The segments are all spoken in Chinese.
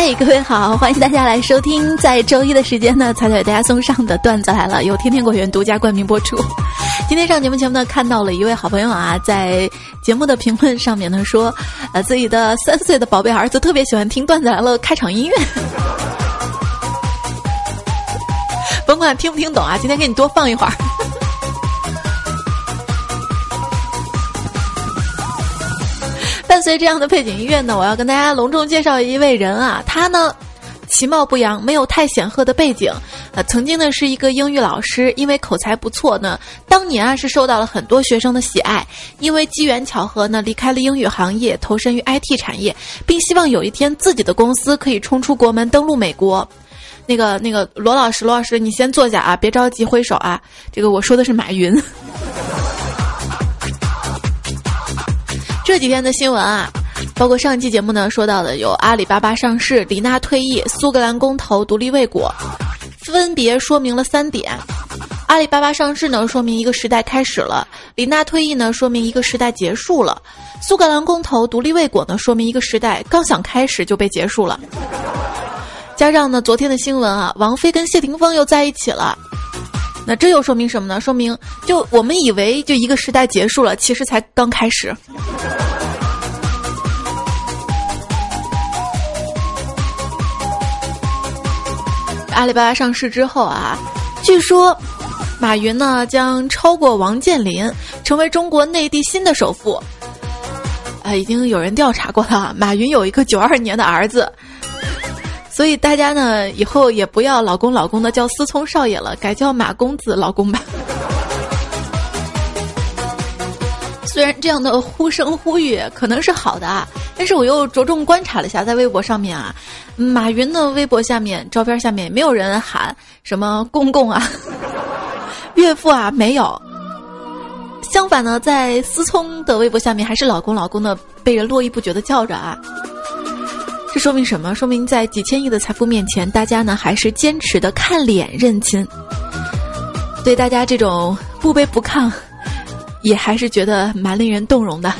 嗨，各位好，欢迎大家来收听，在周一的时间呢，彩彩为大家送上的段子来了，由天天果园独家冠名播出。今天上节目前呢，看到了一位好朋友啊，在节目的评论上面呢说，呃，自己的三岁的宝贝儿子特别喜欢听段子来了开场音乐，甭管听不听懂啊，今天给你多放一会儿。伴随这样的背景音乐呢，我要跟大家隆重介绍一位人啊，他呢，其貌不扬，没有太显赫的背景，呃，曾经呢是一个英语老师，因为口才不错呢，当年啊是受到了很多学生的喜爱，因为机缘巧合呢，离开了英语行业，投身于 IT 产业，并希望有一天自己的公司可以冲出国门，登陆美国。那个那个罗老师，罗老师，你先坐下啊，别着急挥手啊，这个我说的是马云。这几天的新闻啊，包括上期节目呢说到的有阿里巴巴上市、李娜退役、苏格兰公投、独立未果，分别说明了三点：阿里巴巴上市呢，说明一个时代开始了；李娜退役呢，说明一个时代结束了；苏格兰公投、独立未果呢，说明一个时代刚想开始就被结束了。加上呢，昨天的新闻啊，王菲跟谢霆锋又在一起了。那这又说明什么呢？说明就我们以为就一个时代结束了，其实才刚开始。阿里巴巴上市之后啊，据说马云呢将超过王健林，成为中国内地新的首富。啊，已经有人调查过了，马云有一个九二年的儿子。所以大家呢，以后也不要老公老公的叫思聪少爷了，改叫马公子老公吧。虽然这样的呼声呼吁可能是好的啊，但是我又着重观察了一下，在微博上面啊，马云的微博下面照片下面没有人喊什么公公啊、岳父啊，没有。相反呢，在思聪的微博下面还是老公老公的被人络绎不绝的叫着啊。这说明什么？说明在几千亿的财富面前，大家呢还是坚持的看脸认亲。对大家这种不卑不亢，也还是觉得蛮令人动容的。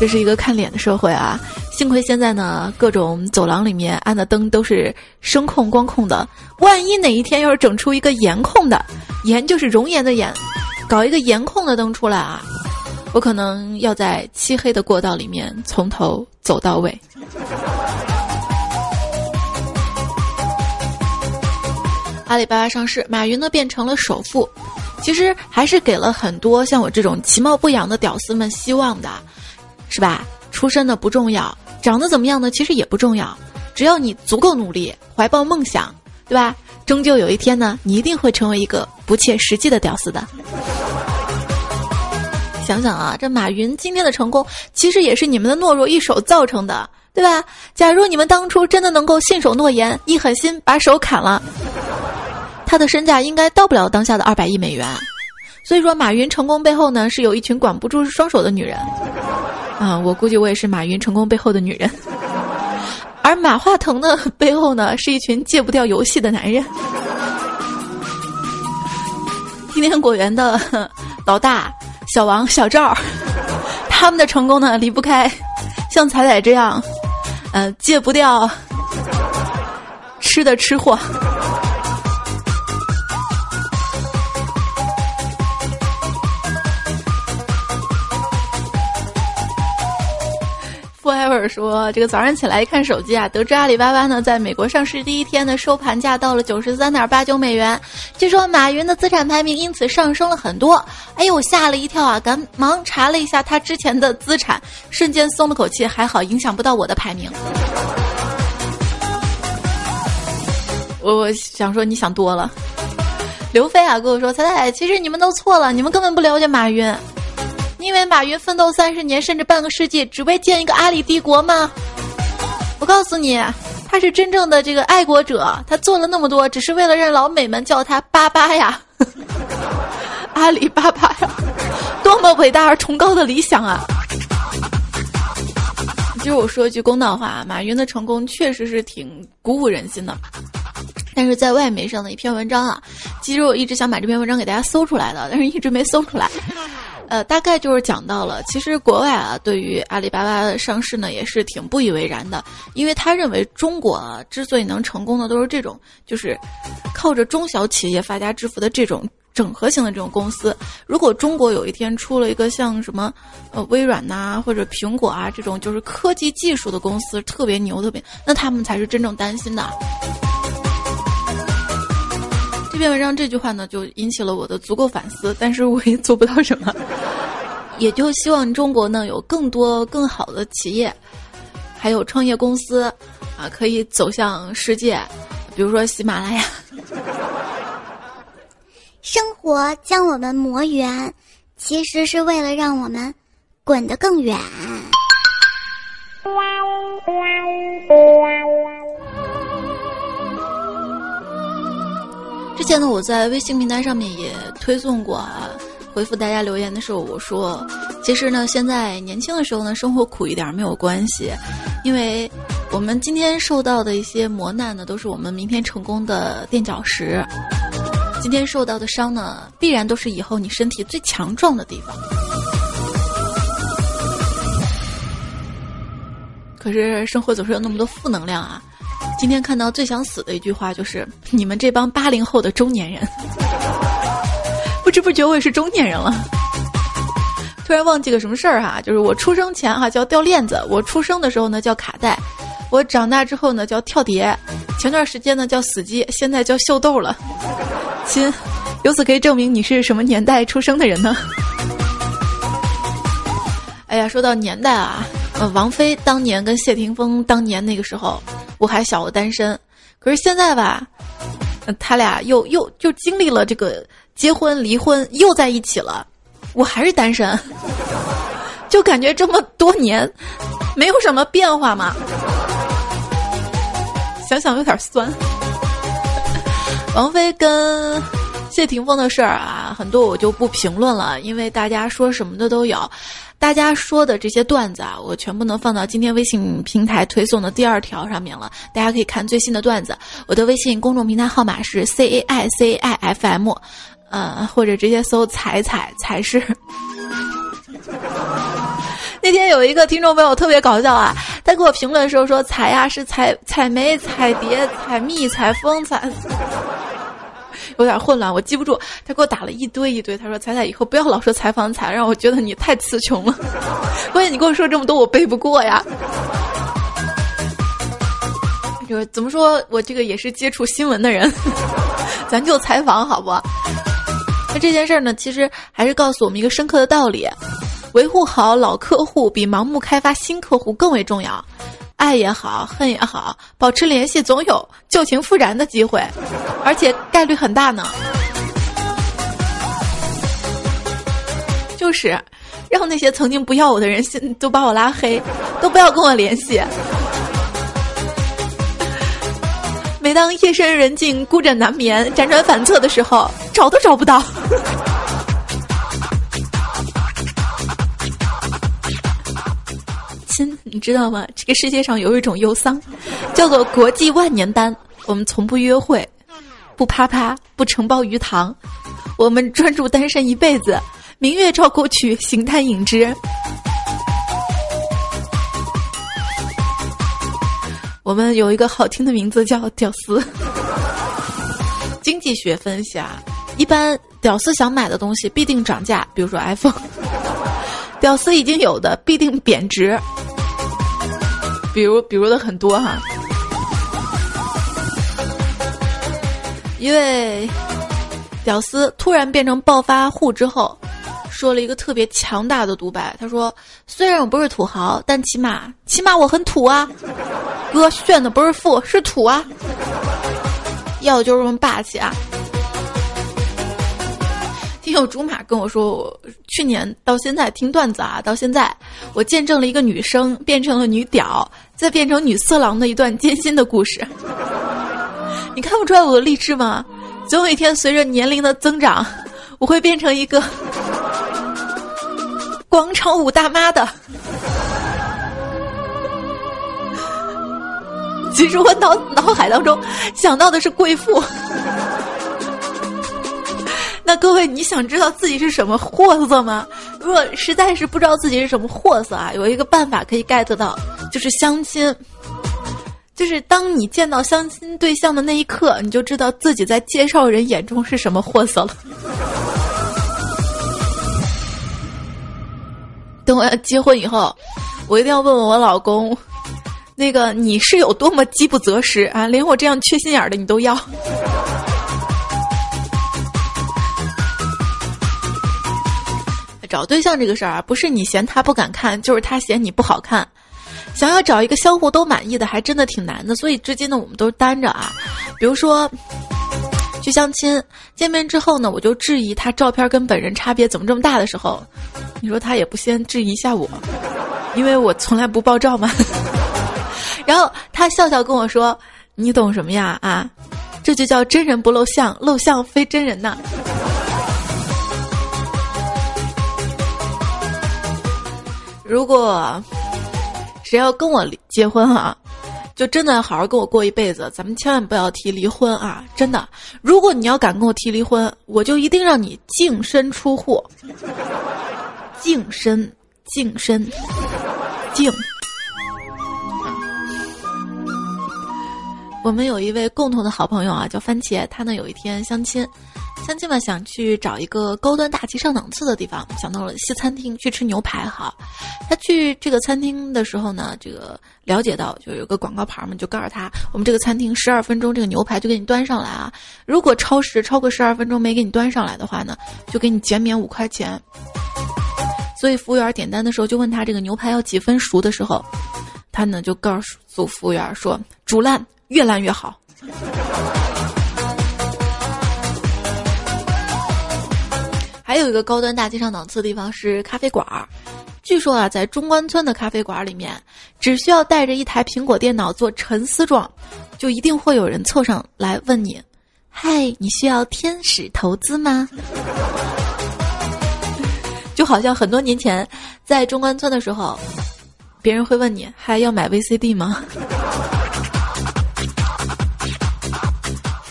这是一个看脸的社会啊！幸亏现在呢，各种走廊里面安的灯都是声控、光控的。万一哪一天要是整出一个颜控的，颜就是容颜的颜，搞一个颜控的灯出来啊！我可能要在漆黑的过道里面从头走到尾。阿里巴巴上市，马云呢变成了首富，其实还是给了很多像我这种其貌不扬的屌丝们希望的，是吧？出身的不重要，长得怎么样呢？其实也不重要，只要你足够努力，怀抱梦想，对吧？终究有一天呢，你一定会成为一个不切实际的屌丝的。想想啊，这马云今天的成功，其实也是你们的懦弱一手造成的，对吧？假如你们当初真的能够信守诺言，一狠心把手砍了，他的身价应该到不了当下的二百亿美元。所以说，马云成功背后呢，是有一群管不住双手的女人。啊，我估计我也是马云成功背后的女人。而马化腾的背后呢，是一群戒不掉游戏的男人。今天果园的老大。小王、小赵，他们的成功呢，离不开像彩彩这样，呃，戒不掉吃的吃货。还有人说：“这个早上起来一看手机啊，得知阿里巴巴呢在美国上市第一天的收盘价到了九十三点八九美元，据说马云的资产排名因此上升了很多。哎呦，我吓了一跳啊！赶忙查了一下他之前的资产，瞬间松了口气，还好影响不到我的排名。我我想说，你想多了。刘飞啊跟我说：彩彩，其实你们都错了，你们根本不了解马云。”因为马云奋斗三十年甚至半个世纪，只为建一个阿里帝国吗？我告诉你，他是真正的这个爱国者，他做了那么多，只是为了让老美们叫他巴巴呀，阿里巴巴呀，多么伟大而崇高的理想啊！其实我说一句公道话，马云的成功确实是挺鼓舞人心的，但是在外媒上的一篇文章啊，其实我一直想把这篇文章给大家搜出来的，但是一直没搜出来。呃，大概就是讲到了，其实国外啊，对于阿里巴巴的上市呢，也是挺不以为然的，因为他认为中国啊，之所以能成功的，都是这种，就是靠着中小企业发家致富的这种整合型的这种公司。如果中国有一天出了一个像什么，呃，微软呐，或者苹果啊这种，就是科技技术的公司特别牛，特别，那他们才是真正担心的。这篇文章这句话呢，就引起了我的足够反思，但是我也做不到什么。也就希望中国呢有更多更好的企业，还有创业公司，啊，可以走向世界，比如说喜马拉雅。生活将我们磨圆，其实是为了让我们滚得更远。之前呢，我在微信平台上面也推送过啊，回复大家留言的时候，我说，其实呢，现在年轻的时候呢，生活苦一点没有关系，因为我们今天受到的一些磨难呢，都是我们明天成功的垫脚石。今天受到的伤呢，必然都是以后你身体最强壮的地方。可是生活总是有那么多负能量啊。今天看到最想死的一句话就是：“ 你们这帮八零后的中年人，不知不觉我也是中年人了。”突然忘记个什么事儿哈，就是我出生前哈叫掉链子，我出生的时候呢叫卡带，我长大之后呢叫跳碟，前段时间呢叫死机，现在叫秀逗了。亲，由此可以证明你是什么年代出生的人呢？哎呀，说到年代啊。呃，王菲当年跟谢霆锋当年那个时候，我还小，我单身。可是现在吧，他俩又又就经历了这个结婚、离婚，又在一起了，我还是单身，就感觉这么多年没有什么变化嘛。想想有点酸。王菲跟谢霆锋的事儿啊，很多我就不评论了，因为大家说什么的都有。大家说的这些段子啊，我全部能放到今天微信平台推送的第二条上面了。大家可以看最新的段子。我的微信公众平台号码是 c a i c i f m，呃，或者直接搜“彩彩才是”。那天有一个听众朋友特别搞笑啊，他给我评论的时候说：“彩呀是采采梅、采蝶、采蜜、采风、采。”有点混乱，我记不住。他给我打了一堆一堆。他说：“彩彩以后不要老说采访彩，让我觉得你太词穷了。关键你跟我说这么多，我背不过呀。”就是怎么说我这个也是接触新闻的人，咱就采访好不？那这件事儿呢，其实还是告诉我们一个深刻的道理：维护好老客户比盲目开发新客户更为重要。爱也好，恨也好，保持联系总有旧情复燃的机会，而且概率很大呢。就是，让那些曾经不要我的人，现都把我拉黑，都不要跟我联系。每当夜深人静、孤枕难眠、辗转反侧的时候，找都找不到。你知道吗？这个世界上有一种忧伤，叫做国际万年单。我们从不约会，不啪啪，不承包鱼塘，我们专注单身一辈子。明月照沟渠，形单影只。我们有一个好听的名字叫“屌丝”。经济学分析啊，一般屌丝想买的东西必定涨价，比如说 iPhone。屌丝已经有的必定贬值，比如比如的很多哈。一位屌丝突然变成暴发户之后，说了一个特别强大的独白。他说：“虽然我不是土豪，但起码起码我很土啊，哥炫的不是富是土啊，要的就是这么霸气啊。”听有竹马跟我说，我去年到现在听段子啊，到现在我见证了一个女生变成了女屌，再变成女色狼的一段艰辛的故事。你看不出来我的励志吗？总有一天，随着年龄的增长，我会变成一个广场舞大妈的。其实我脑脑海当中想到的是贵妇。那各位，你想知道自己是什么货色吗？如果实在是不知道自己是什么货色啊，有一个办法可以 get 到，就是相亲。就是当你见到相亲对象的那一刻，你就知道自己在介绍人眼中是什么货色了。等我要结婚以后，我一定要问问我老公，那个你是有多么饥不择食啊？连我这样缺心眼的你都要。找对象这个事儿啊，不是你嫌他不敢看，就是他嫌你不好看。想要找一个相互都满意的，还真的挺难的。所以至今呢，我们都单着啊。比如说，去相亲，见面之后呢，我就质疑他照片跟本人差别怎么这么大的时候，你说他也不先质疑一下我，因为我从来不爆照嘛。然后他笑笑跟我说：“你懂什么呀？啊，这就叫真人不露相，露相非真人呐。”如果谁要跟我结婚啊，就真的好好跟我过一辈子，咱们千万不要提离婚啊！真的，如果你要敢跟我提离婚，我就一定让你净身出户。净身，净身，净。我们有一位共同的好朋友啊，叫番茄，他呢有一天相亲。相亲嘛，想去找一个高端大气上档次的地方，想到了西餐厅去吃牛排。哈，他去这个餐厅的时候呢，这个了解到就有个广告牌嘛，就告诉他，我们这个餐厅十二分钟这个牛排就给你端上来啊。如果超时超过十二分钟没给你端上来的话呢，就给你减免五块钱。所以服务员点单的时候就问他这个牛排要几分熟的时候，他呢就告诉服务员说，煮烂越烂越好。还有一个高端大气上档次的地方是咖啡馆儿，据说啊，在中关村的咖啡馆里面，只需要带着一台苹果电脑做沉思状，就一定会有人凑上来问你：“嗨，你需要天使投资吗？”就好像很多年前在中关村的时候，别人会问你：“还要买 VCD 吗？”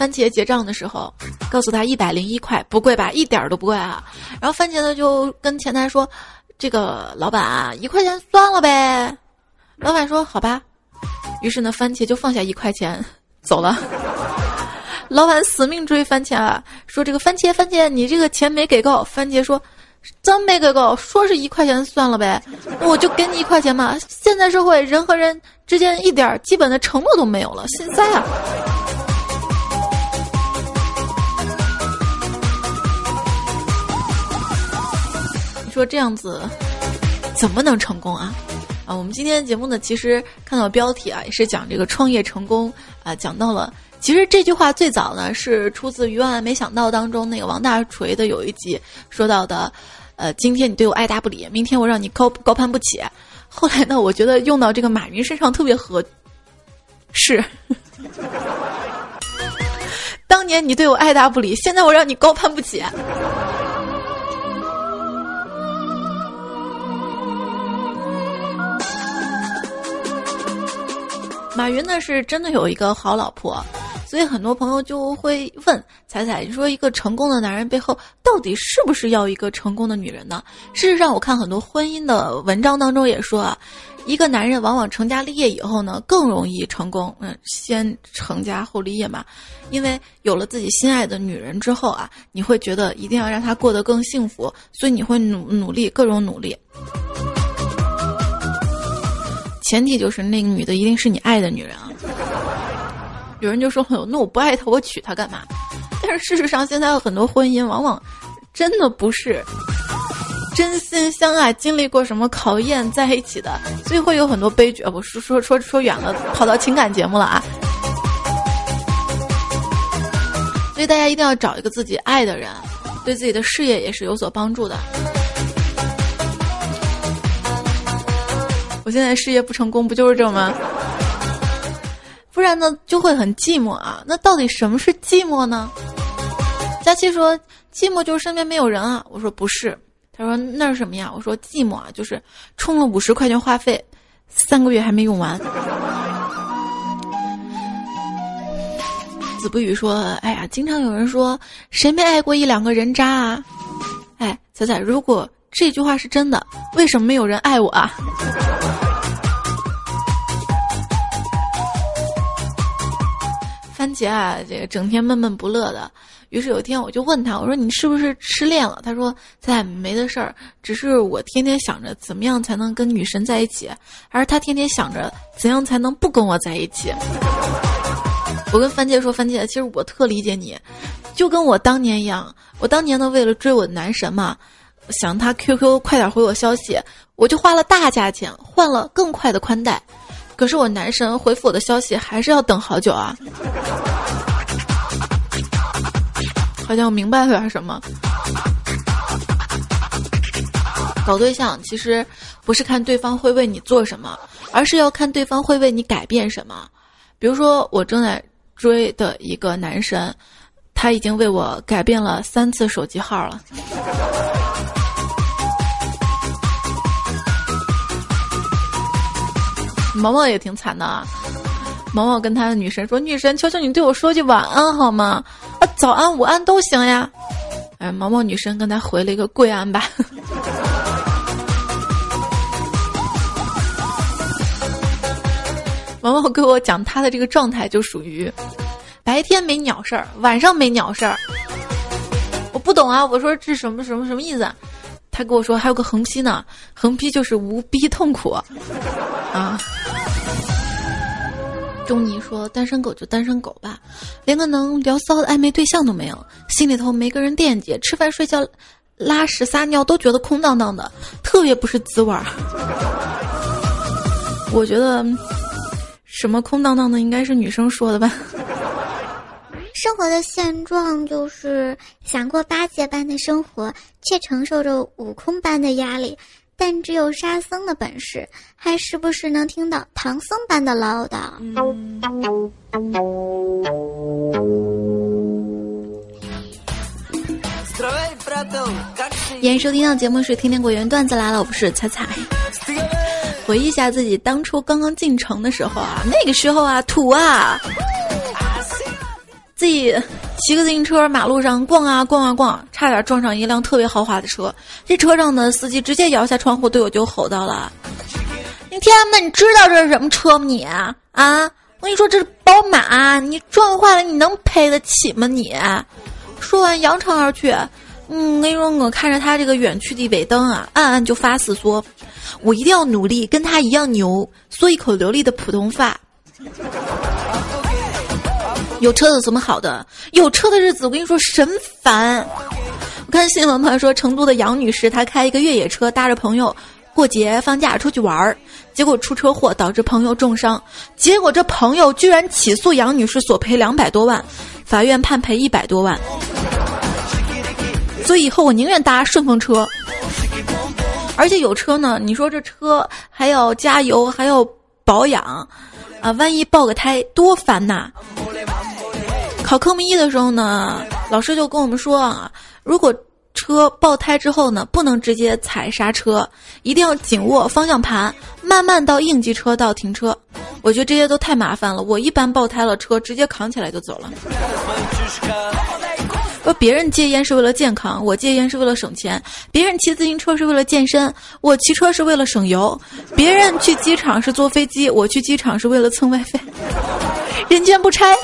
番茄结账的时候。告诉他一百零一块，不贵吧？一点都不贵啊！然后番茄呢就跟前台说：“这个老板啊，一块钱算了呗。”老板说：“好吧。”于是呢，番茄就放下一块钱走了。老板死命追番茄啊，说：“这个番茄，番茄，你这个钱没给够。”番茄说：“真没给够，说是一块钱算了呗，我就给你一块钱嘛。现在社会人和人之间一点基本的承诺都没有了，现在啊。”说这样子怎么能成功啊？啊，我们今天的节目呢，其实看到标题啊，也是讲这个创业成功啊，讲到了。其实这句话最早呢是出自《余万没想到》当中那个王大锤的有一集说到的，呃，今天你对我爱答不理，明天我让你高高攀不起。后来呢，我觉得用到这个马云身上特别合适。当年你对我爱答不理，现在我让你高攀不起。马云呢是真的有一个好老婆，所以很多朋友就会问彩彩：“你说一个成功的男人背后到底是不是要一个成功的女人呢？”事实上，我看很多婚姻的文章当中也说啊，一个男人往往成家立业以后呢更容易成功。嗯，先成家后立业嘛，因为有了自己心爱的女人之后啊，你会觉得一定要让她过得更幸福，所以你会努努力各种努力。前提就是那个女的一定是你爱的女人啊！有人就说：“那我不爱她，我娶她干嘛？”但是事实上，现在很多婚姻往往真的不是真心相爱、经历过什么考验在一起的，所以会有很多悲剧。我说说说说远了，跑到情感节目了啊！所以大家一定要找一个自己爱的人，对自己的事业也是有所帮助的。现在事业不成功，不就是这吗？不然呢，就会很寂寞啊。那到底什么是寂寞呢？佳期说，寂寞就是身边没有人啊。我说不是，他说那是什么呀？我说寂寞啊，就是充了五十块钱话费，三个月还没用完。子不语说，哎呀，经常有人说，谁没爱过一两个人渣啊？哎，彩彩，如果。这句话是真的。为什么没有人爱我啊？番茄啊，这个整天闷闷不乐的。于是有一天，我就问他，我说：“你是不是失恋了？”他说：“在没的事儿，只是我天天想着怎么样才能跟女神在一起，而他天天想着怎样才能不跟我在一起。”我跟番茄说：“番茄，其实我特理解你，就跟我当年一样。我当年呢，为了追我的男神嘛，想他 QQ 快点回我消息，我就花了大价钱换了更快的宽带。”可是我男神回复我的消息还是要等好久啊！好像我明白了点什么。搞对象其实不是看对方会为你做什么，而是要看对方会为你改变什么。比如说我正在追的一个男神，他已经为我改变了三次手机号了。毛毛也挺惨的，啊。毛毛跟他的女神说：“女神，求求你对我说句晚安好吗？啊，早安、午安都行呀。”哎，毛毛女神跟他回了一个“跪安吧”。毛毛给我讲他的这个状态，就属于白天没鸟事儿，晚上没鸟事儿。我不懂啊，我说这什么什么什么意思？他跟我说还有个横批呢，横批就是无逼痛苦啊。钟尼说：“单身狗就单身狗吧，连个能聊骚的暧昧对象都没有，心里头没个人惦记，吃饭睡觉、拉屎撒尿都觉得空荡荡的，特别不是滋味儿。我觉得什么空荡荡的，应该是女生说的吧。生活的现状就是想过八戒般的生活，却承受着悟空般的压力。”但只有沙僧的本事，还时不时能听到唐僧般的唠叨。欢迎收听到节目是《天天果园段子来了》，我不是彩彩。回忆一下自己当初刚刚进城的时候啊，那个时候啊，土啊，自己。骑个自行车，马路上逛啊逛啊逛，差点撞上一辆特别豪华的车。这车上的司机直接摇下窗户对我就吼到了：“你天哪，你知道这是什么车吗？你啊，我跟你说这是宝马，你撞坏了你能赔得起吗？你。”说完扬长而去。嗯，我跟你说，我看着他这个远去的尾灯啊，暗暗就发誓说：“我一定要努力跟他一样牛，说一口流利的普通话。”有车有什么好的？有车的日子，我跟你说神烦。我看新闻嘛，说成都的杨女士，她开一个越野车，搭着朋友过节放假出去玩儿，结果出车祸导致朋友重伤，结果这朋友居然起诉杨女士索赔两百多万，法院判赔一百多万。所以以后我宁愿搭顺风车，而且有车呢，你说这车还要加油，还要保养，啊，万一爆个胎多烦呐！考科目一的时候呢，老师就跟我们说啊，如果车爆胎之后呢，不能直接踩刹车，一定要紧握方向盘，慢慢到应急车道停车。我觉得这些都太麻烦了，我一般爆胎了车直接扛起来就走了。说别人戒烟是为了健康，我戒烟是为了省钱；别人骑自行车是为了健身，我骑车是为了省油；别人去机场是坐飞机，我去机场是为了蹭 WiFi。人间不拆。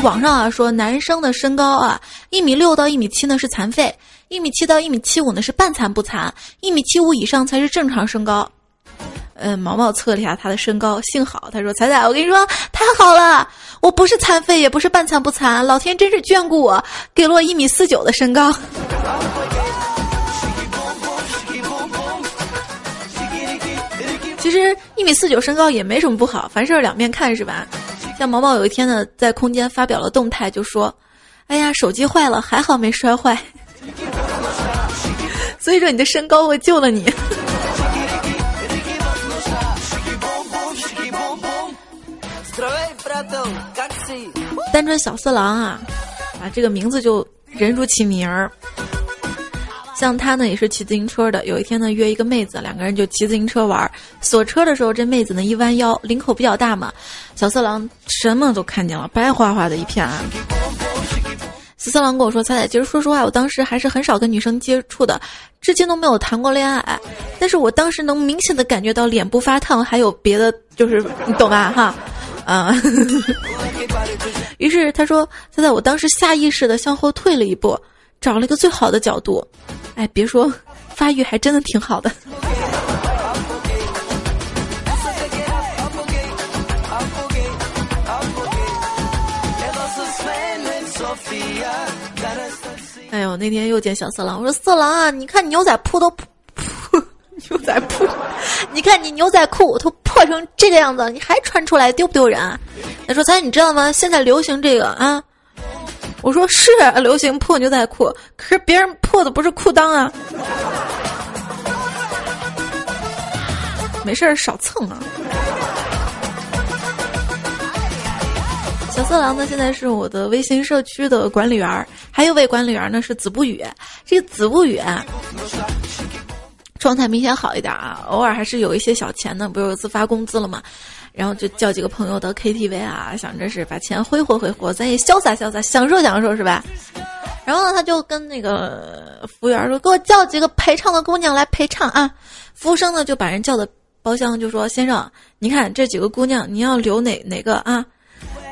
网上啊说，男生的身高啊，一米六到一米七呢是残废，一米七到一米七五呢是半残不残，一米七五以上才是正常身高。嗯，毛毛测了一下他的身高，幸好他说彩彩，我跟你说太好了，我不是残废，也不是半残不残，老天真是眷顾我，给了我一米四九的身高。其实一米四九身高也没什么不好，凡事两面看是吧？像毛毛有一天呢，在空间发表了动态，就说：“哎呀，手机坏了，还好没摔坏。”所以说你的身高我救了你。单纯小色狼啊，啊，这个名字就人如其名儿。像他呢，也是骑自行车的。有一天呢，约一个妹子，两个人就骑自行车玩。锁车的时候，这妹子呢一弯腰，领口比较大嘛，小色狼什么都看见了，白花花的一片啊。紫色狼跟我说：“彩彩，其实说实话，我当时还是很少跟女生接触的，至今都没有谈过恋爱。但是我当时能明显的感觉到脸部发烫，还有别的，就是你懂吧？哈，啊。于是他说：‘彩彩，我当时下意识的向后退了一步，找了一个最好的角度。哎，别说，发育还真的挺好的。’”哎呦，那天又见小色狼，我说色狼啊，你看牛仔裤都破，牛仔裤，你看你牛仔裤都破成这个样子，你还穿出来丢不丢人啊？他说：“咱你知道吗？现在流行这个啊。”我说：“是流行破牛仔裤，可是别人破的不是裤裆啊。”没事儿，少蹭啊。小色狼呢，现在是我的微信社区的管理员，还有位管理员呢是子不语。这个子不语啊状态明显好一点啊，偶尔还是有一些小钱呢。不是有次发工资了嘛，然后就叫几个朋友到 KTV 啊，想着是把钱挥霍挥霍，咱也潇洒潇洒，享受享受是吧？然后呢，他就跟那个服务员说：“给我叫几个陪唱的姑娘来陪唱啊！”服务生呢就把人叫到包厢，就说：“先生，你看这几个姑娘，你要留哪哪个啊？”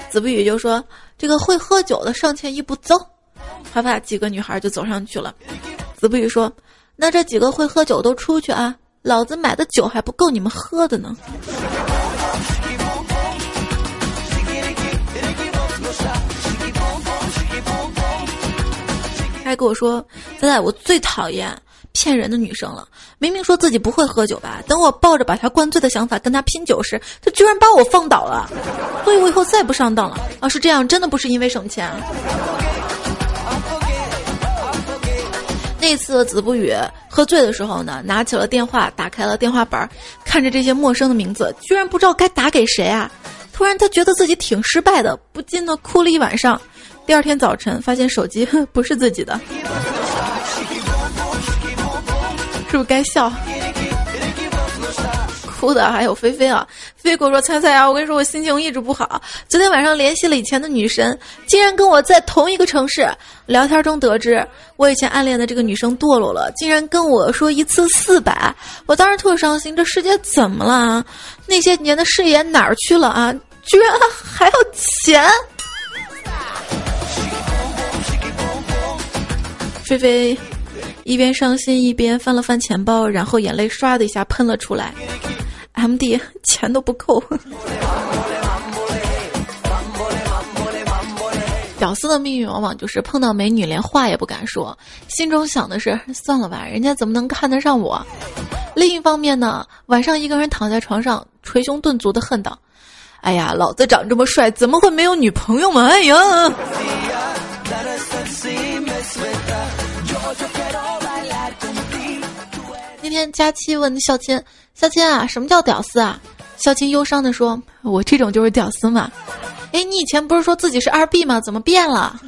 子不语就说：“这个会喝酒的上前一步走。”啪啪，几个女孩就走上去了。子不语说：“那这几个会喝酒都出去啊，老子买的酒还不够你们喝的呢。”还跟我说：“仔仔，我最讨厌。”骗人的女生了，明明说自己不会喝酒吧，等我抱着把她灌醉的想法跟她拼酒时，她居然把我放倒了，所以我以后再不上当了。啊，是这样，真的不是因为省钱。那次子不语喝醉的时候呢，拿起了电话，打开了电话本，看着这些陌生的名字，居然不知道该打给谁啊！突然他觉得自己挺失败的，不禁的哭了一晚上。第二天早晨发现手机 不是自己的。是不是该笑？哭的还有菲菲啊！菲菲跟我说：“猜猜啊，我跟你说，我心情一直不好。昨天晚上联系了以前的女神，竟然跟我在同一个城市聊天中得知，我以前暗恋的这个女生堕落了，竟然跟我说一次四百。我当时特伤心，这世界怎么了啊？那些年的誓言哪儿去了啊？居然还要钱！”菲菲。一边伤心一边翻了翻钱包，然后眼泪唰的一下喷了出来。M D 钱都不够。屌丝的命运往往就是碰到美女连话也不敢说，心中想的是算了吧，人家怎么能看得上我？另一方面呢，晚上一个人躺在床上捶胸顿足的恨道：“哎呀，老子长这么帅，怎么会没有女朋友嘛？哎呀！”那天佳期问孝亲：“孝亲啊，什么叫屌丝啊？”孝亲忧伤的说：“我这种就是屌丝嘛。”哎，你以前不是说自己是二 B 吗？怎么变了？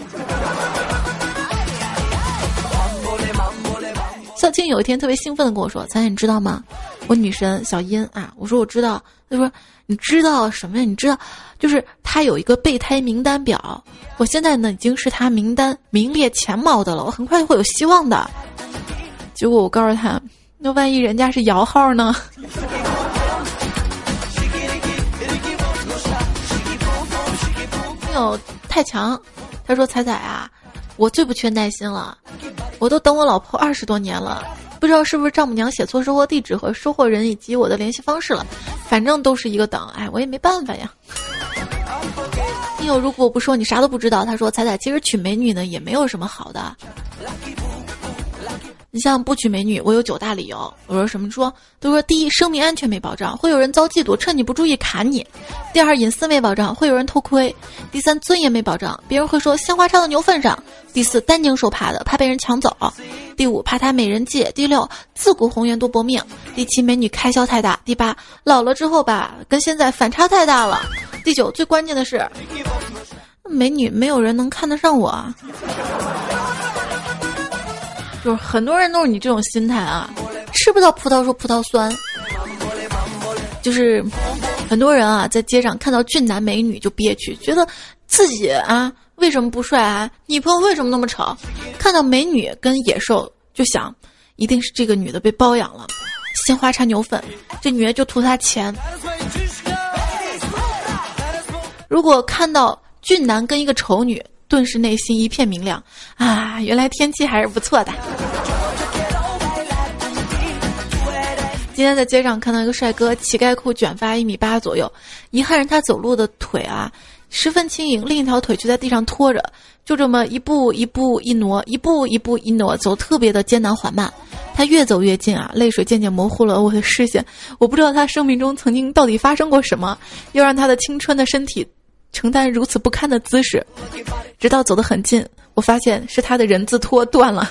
孝亲有一天特别兴奋的跟我说：“咱你知道吗？我女神小音啊。”我说：“我知道。”他说：“你知道什么呀？你知道，就是他有一个备胎名单表。我现在呢已经是他名单名列前茅的了，我很快会有希望的。”结果我告诉他，那万一人家是摇号呢？听友太强，他说：“彩彩啊，我最不缺耐心了，我都等我老婆二十多年了，不知道是不是丈母娘写错收货地址和收货人以及我的联系方式了，反正都是一个等。哎，我也没办法呀。”听友如果我不说你啥都不知道，他说：“彩彩，其实娶美女呢也没有什么好的。”你像不娶美女，我有九大理由。我说什么说？都说第一，生命安全没保障，会有人遭嫉妒，趁你不注意砍你；第二，隐私没保障，会有人偷窥；第三，尊严没保障，别人会说鲜花插到牛粪上；第四，担惊受怕的，怕被人抢走；第五，怕他美人计；第六，自古红颜多薄命；第七，美女开销太大；第八，老了之后吧，跟现在反差太大了；第九，最关键的是，美女没有人能看得上我。就是很多人都是你这种心态啊，吃不到葡萄说葡萄酸。就是很多人啊，在街上看到俊男美女就憋屈，觉得自己啊为什么不帅啊？女朋友为什么那么丑？看到美女跟野兽就想，一定是这个女的被包养了，鲜花插牛粪，这女的就图他钱。如果看到俊男跟一个丑女，顿时内心一片明亮啊！原来天气还是不错的。今天在街上看到一个帅哥，乞丐裤，卷发，一米八左右。遗憾是他走路的腿啊十分轻盈，另一条腿却在地上拖着，就这么一步一步一挪，一步一步一挪，走特别的艰难缓慢。他越走越近啊，泪水渐渐模糊了我的视线。我不知道他生命中曾经到底发生过什么，要让他的青春的身体。承担如此不堪的姿势，直到走得很近，我发现是他的人字拖断了。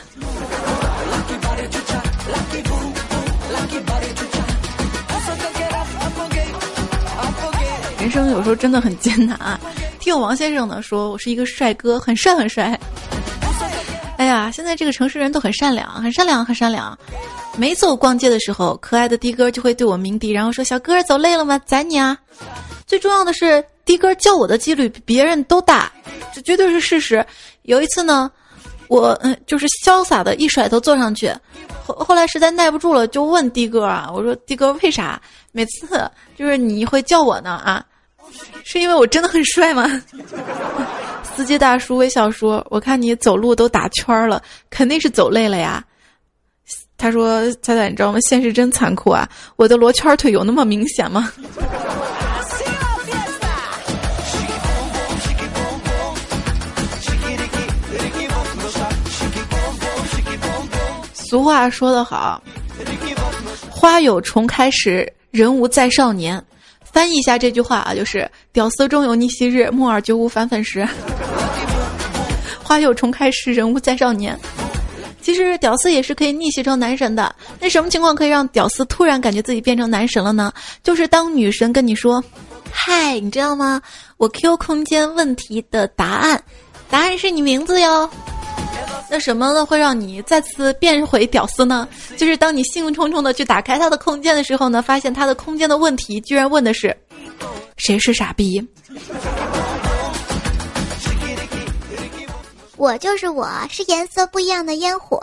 人生有时候真的很艰难啊！听王先生呢说，我是一个帅哥，很帅很帅。哎呀，现在这个城市人都很善良，很善良，很善良。每次我逛街的时候，可爱的的哥就会对我鸣笛，然后说：“小哥走累了吗？宰你啊。”最重要的是。的哥叫我的几率比别人都大，这绝对是事实。有一次呢，我嗯就是潇洒的一甩头坐上去，后后来实在耐不住了，就问的哥啊，我说的哥为啥每次就是你会叫我呢啊？是因为我真的很帅吗？司机大叔微笑说：“我看你走路都打圈了，肯定是走累了呀。”他说：“彩彩，你知道吗？现实真残酷啊！我的罗圈腿有那么明显吗？”俗话说得好，“花有重开时，人无再少年。”翻译一下这句话啊，就是“屌丝终有逆袭日，木耳绝无反粉时。” 花有重开时，人无再少年。其实屌丝也是可以逆袭成男神的。那什么情况可以让屌丝突然感觉自己变成男神了呢？就是当女神跟你说：“嗨，你知道吗？我 Q 空间问题的答案，答案是你名字哟。”那什么呢会让你再次变回屌丝呢？就是当你兴冲冲的去打开他的空间的时候呢，发现他的空间的问题居然问的是谁是傻逼？我就是我，是颜色不一样的烟火；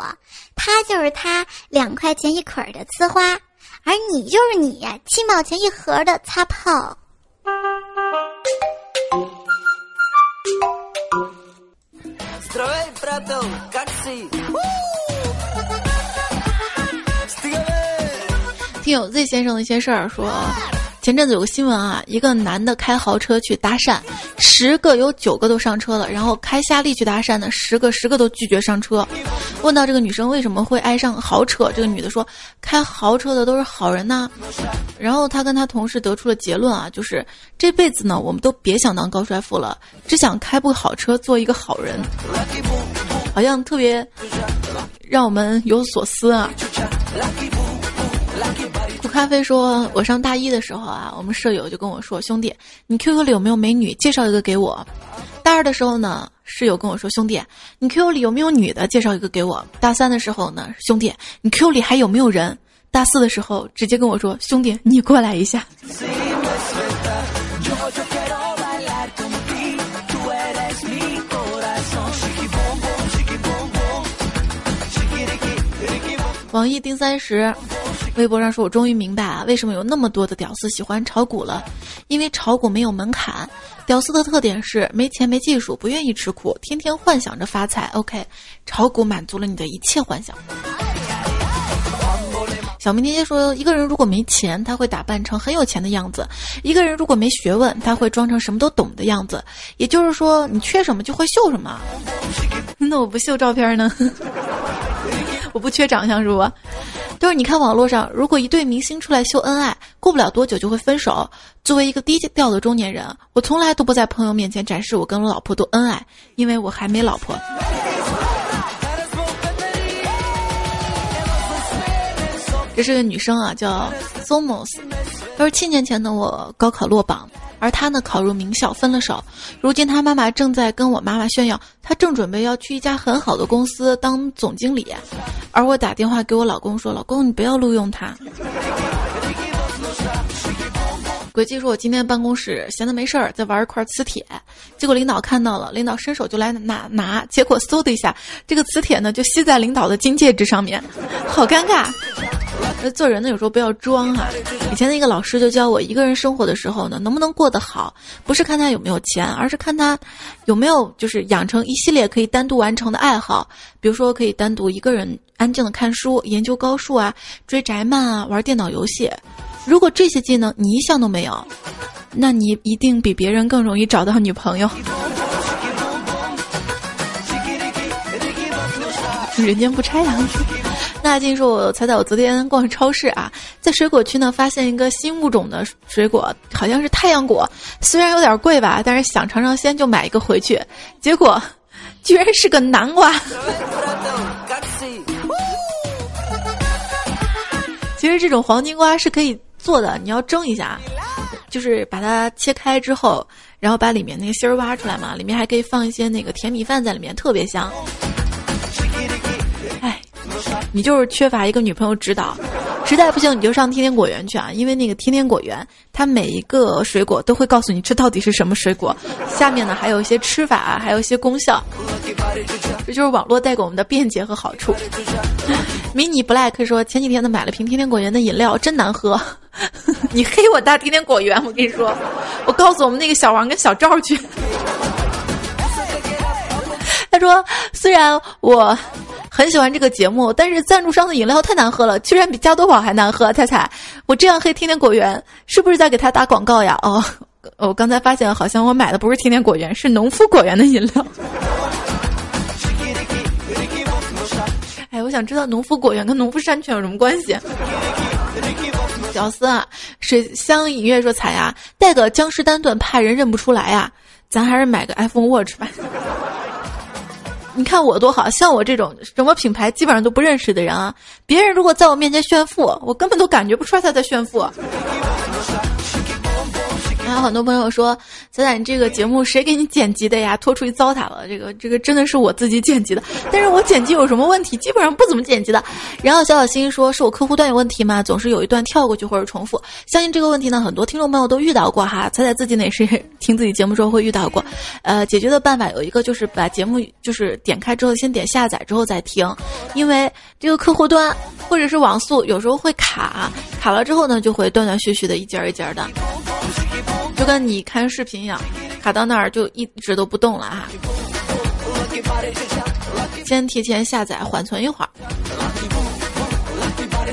他就是他，两块钱一捆的呲花；而你就是你，七毛钱一盒的擦炮。听有 Z 先生的一些事儿说，前阵子有个新闻啊，一个男的开豪车去搭讪，十个有九个都上车了，然后开夏利去搭讪的十个十个都拒绝上车。问到这个女生为什么会爱上豪车，这个女的说，开豪车的都是好人呐。然后他跟他同事得出了结论啊，就是这辈子呢，我们都别想当高帅富了，只想开部好车，做一个好人。好像特别让我们有所思啊！咖啡说：“我上大一的时候啊，我们舍友就跟我说，兄弟，你 QQ 里有没有美女？介绍一个给我。”大二的时候呢，室友跟我说：“兄弟，你 QQ 里有没有女的？介绍一个给我。”大三的时候呢，兄弟，你 QQ 里还有没有人？大四的时候直接跟我说：“兄弟，你过来一下。”网易丁三十，微博上说：“我终于明白啊，为什么有那么多的屌丝喜欢炒股了，因为炒股没有门槛。屌丝的特点是没钱、没技术，不愿意吃苦，天天幻想着发财。OK，炒股满足了你的一切幻想。”小明爹爹说：“一个人如果没钱，他会打扮成很有钱的样子；一个人如果没学问，他会装成什么都懂的样子。也就是说，你缺什么就会秀什么。那我不秀照片呢？”我不缺长相是不？就是你看网络上，如果一对明星出来秀恩爱，过不了多久就会分手。作为一个低调的中年人，我从来都不在朋友面前展示我跟我老婆多恩爱，因为我还没老婆。这是个女生啊，叫 Somos。她说七年前的我高考落榜。而她呢，考入名校分了手。如今她妈妈正在跟我妈妈炫耀，她正准备要去一家很好的公司当总经理。而我打电话给我老公说：“老公，你不要录用她。”轨迹说：“我今天办公室闲的没事儿，在玩一块磁铁，结果领导看到了，领导伸手就来拿拿，结果嗖的一下，这个磁铁呢就吸在领导的金戒指上面，好尴尬。做人呢有时候不要装哈。以前的一个老师就教我，一个人生活的时候呢，能不能过得好，不是看他有没有钱，而是看他有没有就是养成一系列可以单独完成的爱好，比如说可以单独一个人安静的看书、研究高数啊、追宅漫啊、玩电脑游戏。”如果这些技能你一项都没有，那你一定比别人更容易找到女朋友。人间不拆呀！那静说：“我猜猜，我昨天逛超市啊，在水果区呢发现一个新物种的水果，好像是太阳果。虽然有点贵吧，但是想尝尝鲜就买一个回去。结果，居然是个南瓜。其实这种黄金瓜是可以。”做的你要蒸一下，就是把它切开之后，然后把里面那个芯儿挖出来嘛，里面还可以放一些那个甜米饭在里面，特别香。哎，你就是缺乏一个女朋友指导，实在不行你就上天天果园去啊，因为那个天天果园，它每一个水果都会告诉你这到底是什么水果，下面呢还有一些吃法，还有一些功效。这就是网络带给我们的便捷和好处。迷你 black 说前几天呢买了瓶天天果园的饮料，真难喝。你黑我大天天果园，我跟你说，我告诉我们那个小王跟小赵去。他说虽然我很喜欢这个节目，但是赞助商的饮料太难喝了，居然比加多宝还难喝。彩彩，我这样黑天天果园，是不是在给他打广告呀？哦，我刚才发现好像我买的不是天天果园，是农夫果园的饮料。哎，我想知道农夫果园跟农夫山泉有什么关系？小司啊，水乡隐约说：“彩呀，带个江诗丹顿，怕人认不出来呀。咱还是买个 iPhone Watch 吧。你看我多好，像我这种什么品牌基本上都不认识的人啊，别人如果在我面前炫富，我根本都感觉不出来他在炫富。”还有很多朋友说：“仔仔，你这个节目谁给你剪辑的呀？拖出去糟蹋了。这个这个真的是我自己剪辑的，但是我剪辑有什么问题？基本上不怎么剪辑的。”然后小小心说：“是我客户端有问题吗？总是有一段跳过去或者重复。”相信这个问题呢，很多听众朋友都遇到过哈。仔仔自己呢也是听自己节目时候会遇到过。呃，解决的办法有一个就是把节目就是点开之后先点下载之后再听，因为这个客户端或者是网速有时候会卡，卡了之后呢就会断断续续的一节一节的。就跟你看视频一样，卡到那儿就一直都不动了啊！先提前下载缓存一会儿，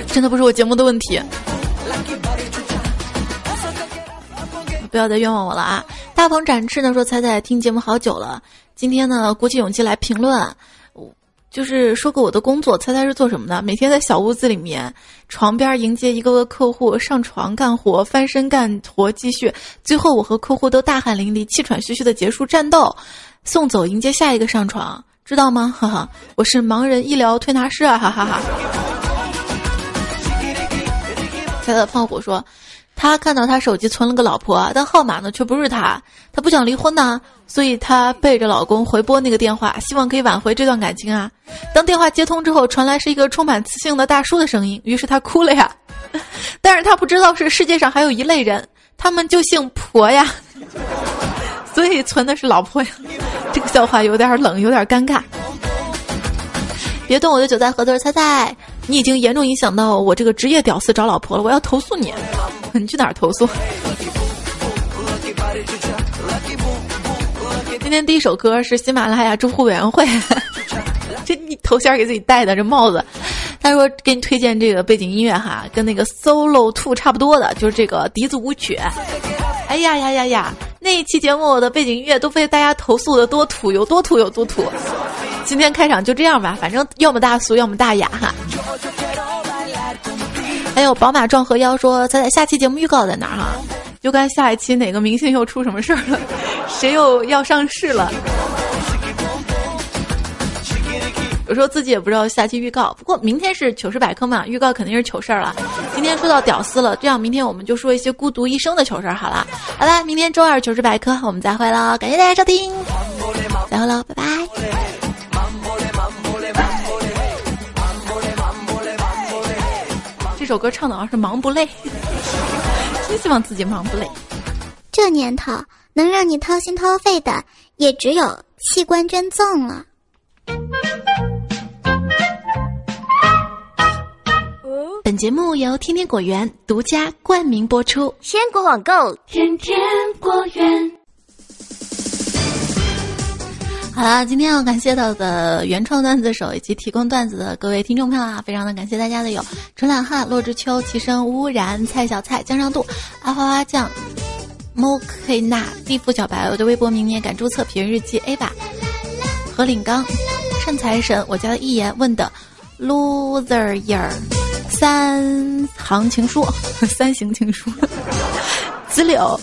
真的不是我节目的问题，不要再冤枉我了啊！大鹏展翅呢说：“彩彩听节目好久了，今天呢鼓起勇气来评论。”就是说过我的工作，猜猜是做什么的？每天在小屋子里面，床边迎接一个个客户上床干活，翻身干活继续，最后我和客户都大汗淋漓、气喘吁吁的结束战斗，送走迎接下一个上床，知道吗？哈哈，我是盲人医疗推拿师啊！哈哈哈。猜猜胖虎说。他看到他手机存了个老婆，但号码呢却不是他，他不想离婚呢，所以他背着老公回拨那个电话，希望可以挽回这段感情啊。当电话接通之后，传来是一个充满磁性的大叔的声音，于是他哭了呀。但是他不知道是世界上还有一类人，他们就姓婆呀，所以存的是老婆呀。这个笑话有点冷，有点尴尬。别动我的韭菜盒子，猜猜，你已经严重影响到我这个职业屌丝找老婆了，我要投诉你。你去哪儿投诉？今天第一首歌是喜马拉雅住户委员会，这你头衔给自己戴的这帽子。他说给你推荐这个背景音乐哈，跟那个 Solo Two 差不多的，就是这个笛子舞曲。哎呀呀呀呀！那一期节目的背景音乐都被大家投诉的多土，有多土有多土。今天开场就这样吧，反正要么大俗，要么大雅哈。还有宝马撞河妖说：“咱俩下期节目预告在哪儿哈？就看下一期哪个明星又出什么事儿了，谁又要上市了？有时候自己也不知道下期预告。不过明天是糗事百科嘛，预告肯定是糗事儿了。今天说到屌丝了，这样明天我们就说一些孤独一生的糗事儿好了。好了，明天周二糗事百科我们再会喽，感谢大家收听，再会喽，拜拜。”首歌唱的好像是忙不累。真希望自己忙不累。这年头能让你掏心掏肺的，也只有器官捐赠了。本节目由天天果园独家冠名播出。鲜果网购，天天果园。好了，今天要感谢到的原创段子手以及提供段子的各位听众朋友啊，非常的感谢大家的有纯懒汉、洛之秋、齐声污染、蔡小蔡、江上渡、阿花花酱、mo k 娜、地府小白，我的微博名也敢注册，品日记 A 吧、何领刚、圣财神，我家的一言问的 loser year。三行情书，三行情书，子柳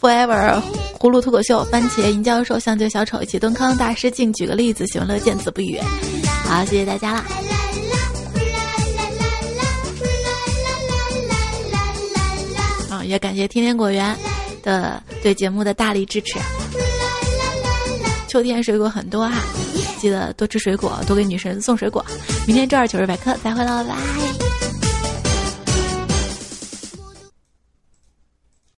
，forever，葫芦脱口秀，番茄银教授，相救小丑，一起蹲坑，大师敬举个例子，喜闻乐见，此不语。好，谢谢大家啦。啊，也感谢天天果园的对节目的大力支持。秋天水果很多哈，记得多吃水果，多给女神送水果。明天周二糗事百科再会了，拜。